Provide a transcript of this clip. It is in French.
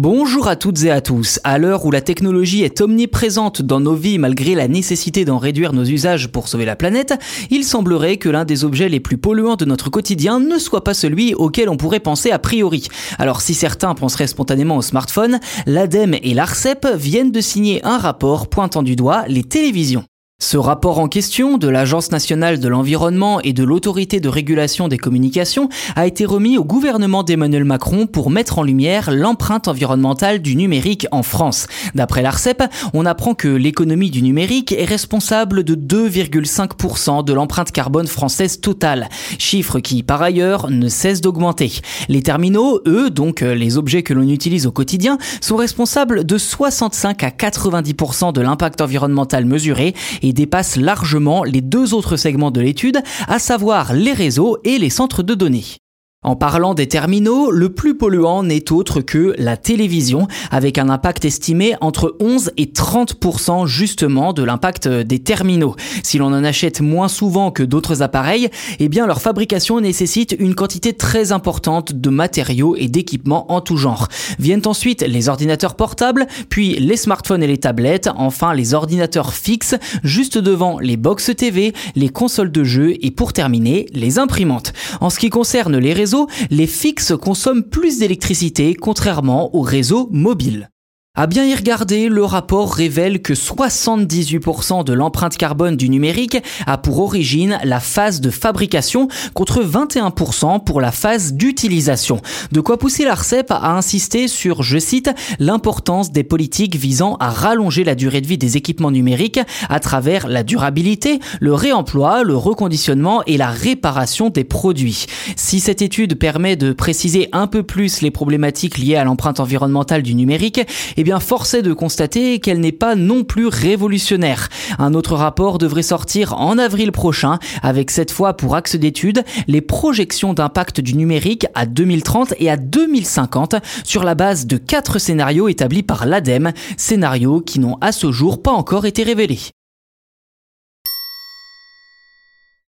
Bonjour à toutes et à tous. À l'heure où la technologie est omniprésente dans nos vies malgré la nécessité d'en réduire nos usages pour sauver la planète, il semblerait que l'un des objets les plus polluants de notre quotidien ne soit pas celui auquel on pourrait penser a priori. Alors si certains penseraient spontanément au smartphone, l'ADEME et l'ARCEP viennent de signer un rapport pointant du doigt les télévisions. Ce rapport en question de l'Agence nationale de l'environnement et de l'autorité de régulation des communications a été remis au gouvernement d'Emmanuel Macron pour mettre en lumière l'empreinte environnementale du numérique en France. D'après l'ARCEP, on apprend que l'économie du numérique est responsable de 2,5% de l'empreinte carbone française totale, chiffre qui par ailleurs ne cesse d'augmenter. Les terminaux, eux, donc les objets que l'on utilise au quotidien, sont responsables de 65 à 90% de l'impact environnemental mesuré dépasse largement les deux autres segments de l'étude, à savoir les réseaux et les centres de données. En parlant des terminaux, le plus polluant n'est autre que la télévision, avec un impact estimé entre 11 et 30% justement de l'impact des terminaux. Si l'on en achète moins souvent que d'autres appareils, eh bien leur fabrication nécessite une quantité très importante de matériaux et d'équipements en tout genre. Viennent ensuite les ordinateurs portables, puis les smartphones et les tablettes, enfin les ordinateurs fixes, juste devant les box TV, les consoles de jeux et pour terminer, les imprimantes. En ce qui concerne les les fixes consomment plus d'électricité contrairement aux réseaux mobiles. À bien y regarder, le rapport révèle que 78% de l'empreinte carbone du numérique a pour origine la phase de fabrication contre 21% pour la phase d'utilisation. De quoi pousser l'ARCEP à insister sur, je cite, l'importance des politiques visant à rallonger la durée de vie des équipements numériques à travers la durabilité, le réemploi, le reconditionnement et la réparation des produits. Si cette étude permet de préciser un peu plus les problématiques liées à l'empreinte environnementale du numérique, eh bien force de constater qu'elle n'est pas non plus révolutionnaire. Un autre rapport devrait sortir en avril prochain avec cette fois pour axe d'étude les projections d'impact du numérique à 2030 et à 2050 sur la base de quatre scénarios établis par l'ADEME, scénarios qui n'ont à ce jour pas encore été révélés.